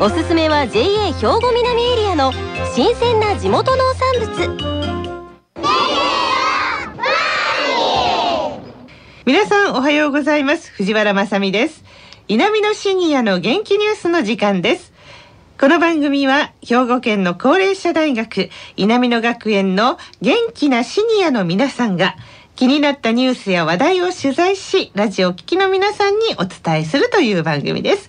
おすすめは JA 兵庫南エリアの新鮮な地元農産物。皆さんおはようございます。藤原まさです。南のシニアの元気ニュースの時間です。この番組は兵庫県の高齢者大学稲美野学園の元気なシニアの皆さんが気になったニュースや話題を取材しラジオ聴きの皆さんにお伝えするという番組です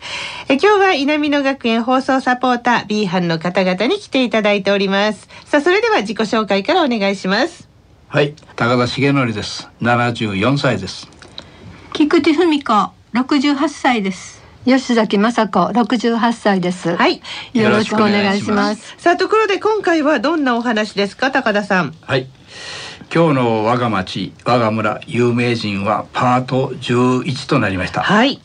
え今日は稲美野学園放送サポーター B 班の方々に来ていただいておりますさあそれでは自己紹介からお願いしますはい、高田重則です。74歳です。菊池文子六十八歳です。吉崎雅子六十八歳です。はいよろしくお願いします。さあところで今回はどんなお話ですか高田さんはい。今日の我が町、我が村有名人はパート11となりました。はい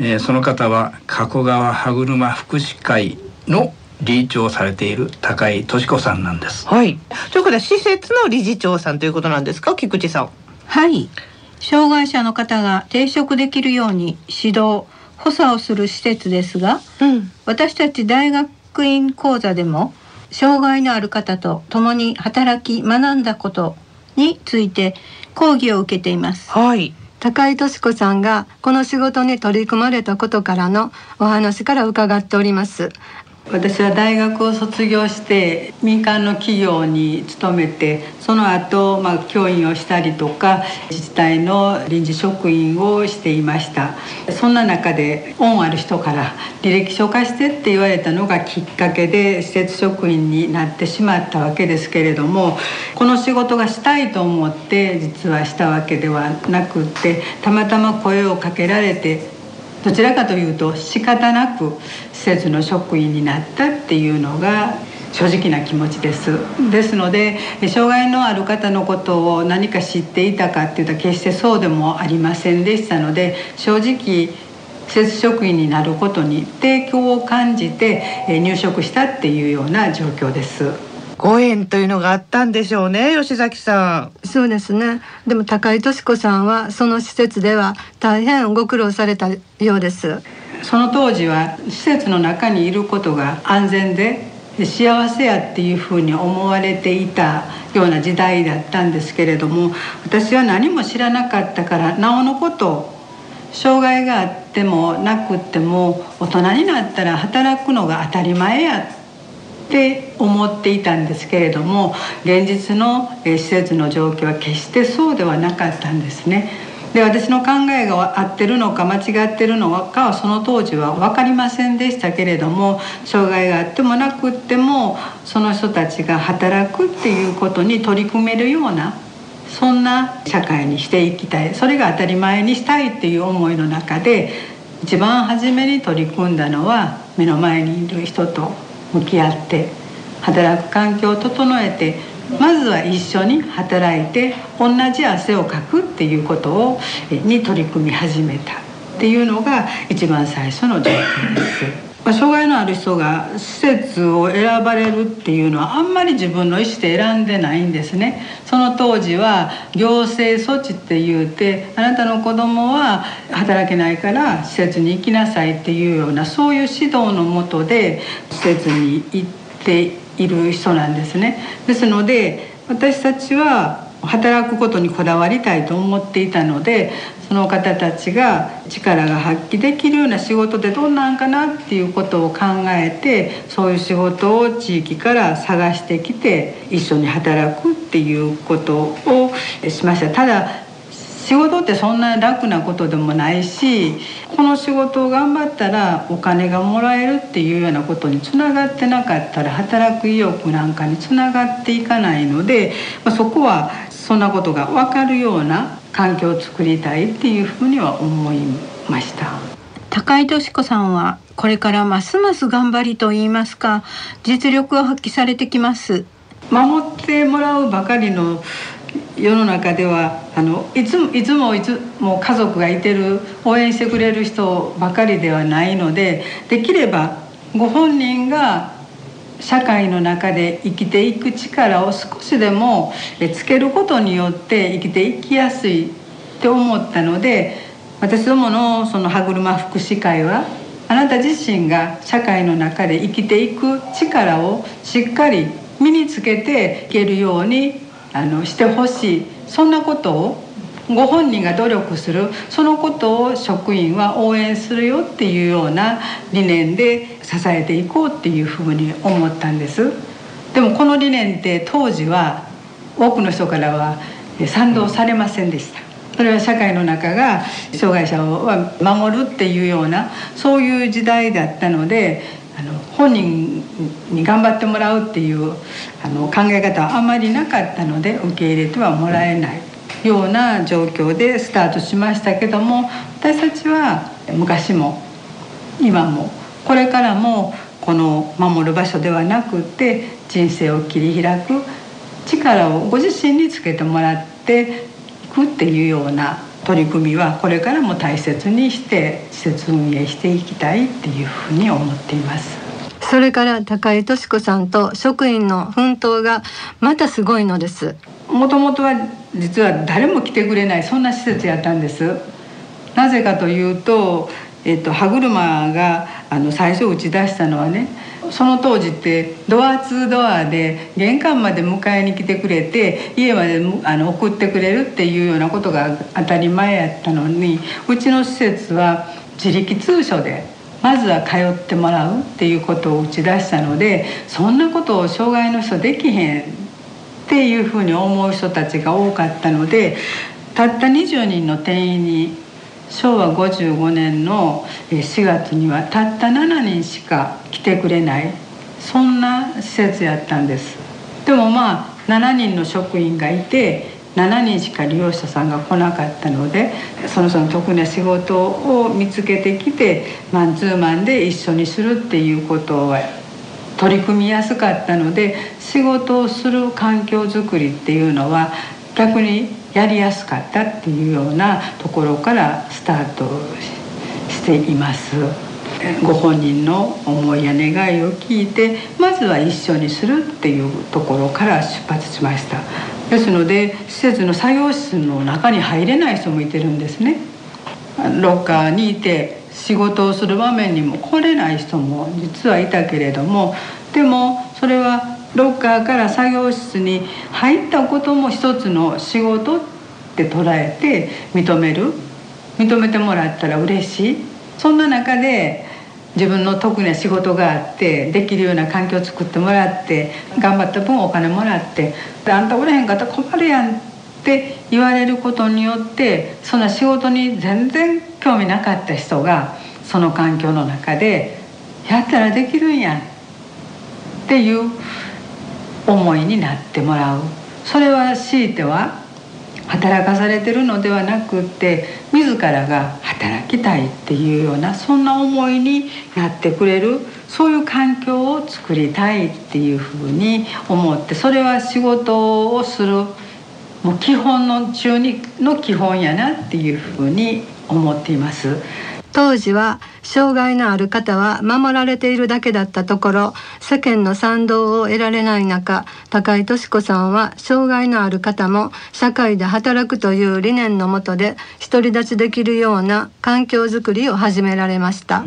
えーその方は加古川歯車福祉会の理事長をされている高井敏子さんなんです。はい。ということは施設の理事長さんということなんですか、菊池さん。はい。障害者の方が定職できるように指導補佐をする施設ですが、うん。私たち大学院講座でも障害のある方と共に働き学んだことについて講義を受けています。はい。高井敏子さんがこの仕事に取り組まれたことからのお話から伺っております。私は大学を卒業して民間の企業に勤めてその後、まあ教員をしたりとか自治体の臨時職員をしていました。そんな中で恩ある人から履歴書化してって言われたのがきっかけで施設職員になってしまったわけですけれどもこの仕事がしたいと思って実はしたわけではなくってたまたま声をかけられてどちらかというと仕方なく施設の職員になったっていうのが正直な気持ちですですので障害のある方のことを何か知っていたかっていうと決してそうでもありませんでしたので正直施設職員になることに抵抗を感じて入職したっていうような状況です。ご縁というのがあったんでしょうね、吉崎さそうですね。でも高井敏子さんはその施設では大変ご苦労されたようです。その当時は施設の中にいることが安全で幸せやっていうふうに思われていたような時代だったんですけれども私は何も知らなかったからなおのこと障害があってもなくっても大人になったら働くのが当たり前やって思っていたんですけれども現実の施設の状況は決してそうではなかったんですね。で私の考えが合ってるのか間違ってるのかはその当時は分かりませんでしたけれども障害があってもなくってもその人たちが働くっていうことに取り組めるようなそんな社会にしていきたいそれが当たり前にしたいっていう思いの中で一番初めに取り組んだのは目の前にいる人と向き合って働く環境を整えてまずは一緒に働いて同じ汗をかくっていうことをに取り組み始めたっていうのが一番最初の状況です。まあ障害のある人が施設を選ばれるっていうのはあんまり自分の意思で選んでないんですね。その当時は行政措置って言うてあなたの子供は働けないから施設に行きなさいっていうようなそういう指導のもとで施設に行っている人なんですね。ですので私たちは働くことにこだわりたいと思っていたのでその方たちが力が発揮できるような仕事でどんなんかなっていうことを考えてそういう仕事を地域から探してきて一緒に働くっていうことをしました。ただ仕事ってそんな楽なことでもないしこの仕事を頑張ったらお金がもらえるっていうようなことにつながってなかったら働く意欲なんかにつながっていかないので、まあ、そこはそんなことが分かるような環境を作りたいっていうふうには思いました。高井敏子さんはこれからますます頑張りと言いますか実力を発揮されてきます守ってもらうばかりの世の中ではあのいつもいつもいつも家族がいてる応援してくれる人ばかりではないのでできればご本人が社会の中で生きていく力を少しでもつけることによって生きていきやすいって思ったので私どものその歯車福祉会はあなた自身が社会の中で生きていく力をしっかり身につけていけるようにあのしてほしい。そんなことをご本人が努力する。そのことを職員は応援するよっていうような理念で支えていこうっていうふうに思ったんです。でもこの理念って当時は多くの人からは賛同されませんでした。それは社会の中が障害者を守るっていうようなそういう時代だったのであの本人に頑張ってもらうっていうあの考え方はあまりなかったので受け入れてはもらえないような状況でスタートしましたけども私たちは昔も今もこれからもこの守る場所ではなくて人生を切り開く力をご自身につけてもらっていくっていうような取り組みはこれからも大切にして施設運営していきたいっていうふうに思っています。それから高井敏子さんと職員の奮闘がまたすごいのです。もともとは実は誰も来てくれないそんな施設やったんです。なぜかというと、えっと、歯車があの最初打ち出したのはねその当時ってドアツードアで玄関まで迎えに来てくれて家まであの送ってくれるっていうようなことが当たり前やったのにうちの施設は自力通所でまずは通ってもらうっていうことを打ち出したのでそんなことを障害の人できへんっていうふうに思う人たちが多かったのでたった20人の定員に昭和55年の4月にはたった7人しか来てくれない。そんな施設やったんです。でもまあ7人の職員がいて7人しか利用者さんが来なかったのでその人の得意な仕事を見つけてきてマンツーマンで一緒にするっていうことは取り組みやすかったので仕事をする環境づくりっていうのは逆にやりやすかったっていうようなところからスタートしています。ご本人の思いや願いを聞いてまずは一緒にするっていうところから出発しましたですので施設の作業室の中に入れない人もいてるんですねロッカーにいて仕事をする場面にも来れない人も実はいたけれどもでもそれはロッカーから作業室に入ったことも一つの仕事って捉えて認める？認めてもらったら嬉しい？そんな中で自分の得意な仕事があってできるような環境を作ってもらって頑張った分お金もらって「あんたおれへんかったら困るやん」って言われることによってそんな仕事に全然興味なかった人がその環境の中で「やったらできるんや」っていう思いになってもらうそれは強いては働かされてるのではなくって自らが働きたいっていうようなそんな思いになってくれるそういう環境を作りたいっていうふうに思ってそれは仕事をするもう基本の中にの基本やなっていうふうに思っています。当時は障害のある方は守られているだけだったところ世間の賛同を得られない中高井敏子さんは障害のある方も社会で働くという理念のもとで独り立ちできるような環境づくりを始められました。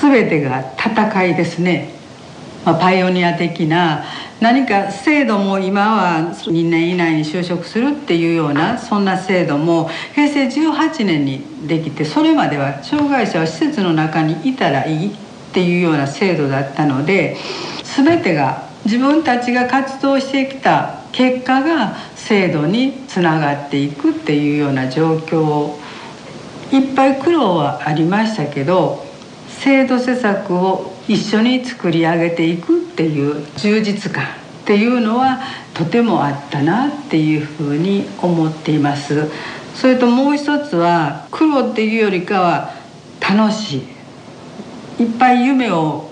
すべてが戦いですね、まあ、パイオニア的な何か制度も今は2年以内に就職するっていうようなそんな制度も平成18年にできてそれまでは障害者は施設の中にいたらいいっていうような制度だったので全てが自分たちが活動してきた結果が制度につながっていくっていうような状況いっぱい苦労はありましたけど制度施策を一緒に作り上げていくっていう充実感っていうのはとてもあったなっていうふうに思っています。それともう一つは苦労っていうよりかは楽しい。いっぱい夢を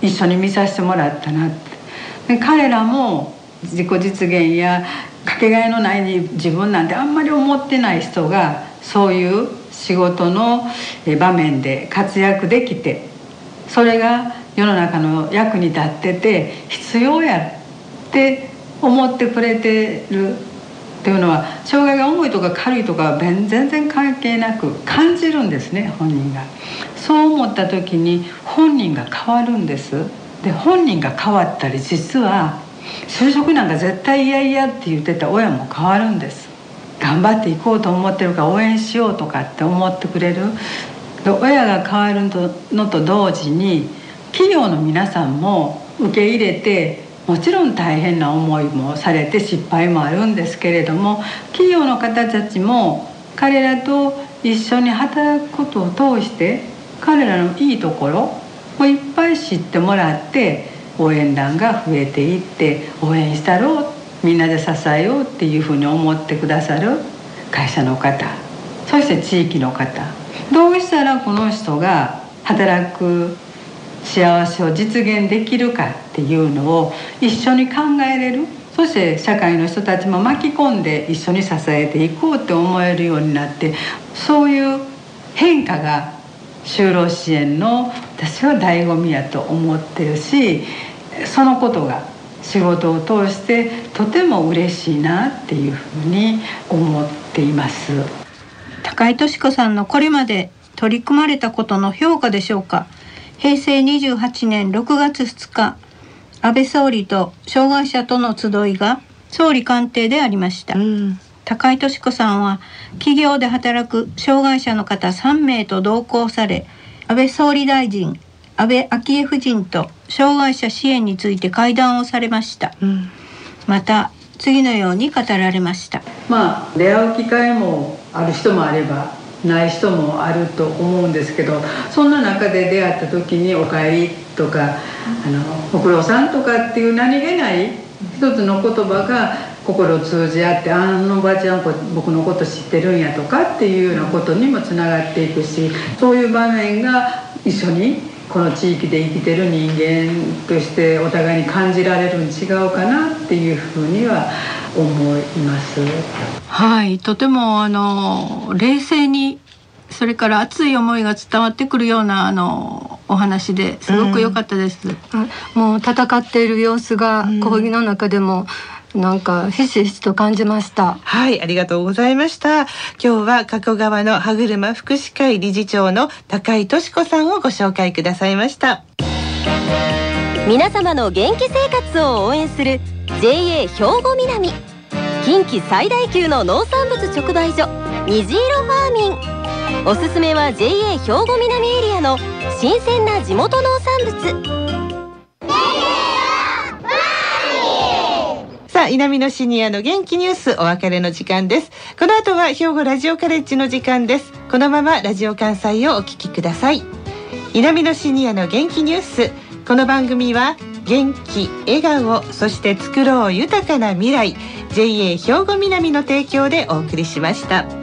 一緒に見させてもらったなって。で彼らも自己実現やかけがえのない自分なんてあんまり思ってない人がそういう仕事の場面で活躍できてそれが世の中の役に立ってて必要やって思ってくれてるっていうのは障害が重いとか軽いとか全然関係なく感じるんですね本人が。そう思った時に本人が変わるんです。で本人が変わったり実は就職なんか絶対嫌々って言ってた親も変わるんです頑張っていこうと思ってるから応援しようとかって思ってくれる親が変わるのと同時に企業の皆さんも受け入れてもちろん大変な思いもされて失敗もあるんですけれども企業の方たちも彼らと一緒に働くことを通して彼らのいいところをいっぱい知ってもらって応援団が増えていって応援したろうみんなで支えようっていうふうに思ってくださる会社の方。そして地域の方どうしたらこの人が働く幸せを実現できるかっていうのを一緒に考えれる。そして社会の人たちも巻き込んで一緒に支えていこうって思えるようになってそういう変化が就労支援の私は醍醐味やと思ってるしそのことが仕事を通してとても嬉しいなっていうふうに思っています。高井敏子さんのこれまで取り組まれたことの評価でしょうか？平成28年6月2日安倍総理と障害者との集いが総理官邸でありました、うん。高井敏子さんは企業で働く障害者の方3名と同行され安倍総理大臣安倍昭恵夫人と障害者支援について会談をされました、うん、また次のように語られました。まあ出会う機会もある人もあればない人もあると思うんですけどそんな中で出会った時に「おかえり」とか「あのご苦労さん」とかっていう何気ない一つの言葉が心を通じ合ってあのおばあちゃん僕のこと知ってるんやとかっていうようなことにもつながっていくしそういう場面が一緒にこの地域で生きてる人間としてお互いに感じられるに違うかなっていうふうには思います。はいとてもあの冷静にそれから熱い思いが伝わってくるようなあのお話ですごく良かったです、うん、もう戦っている様子が講義の中でもなんかひしひしと感じました。はいありがとうございました。今日は加古川の歯車福祉会理事長の高井敏子さんをご紹介くださいました。皆様の元気生活を応援する JA 兵庫南。近畿最大級の農産物直売所虹色ファーミン。おすすめは JA 兵庫南エリアの新鮮な地元農産物南のシニアの元気ニュースお別れの時間です。この後は兵庫ラジオカレッジの時間です。このままラジオ関西をお聞きください。南のシニアの元気ニュース。この番組は元気笑顔そして作ろう豊かな未来。JA 兵庫南の提供でお送りしました。